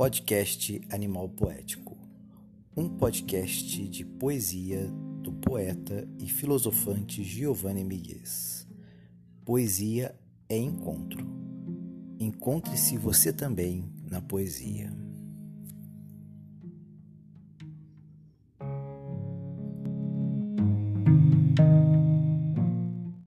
Podcast Animal Poético, um podcast de poesia do poeta e filosofante Giovanni Miguez. Poesia é encontro. Encontre-se você também na poesia. thank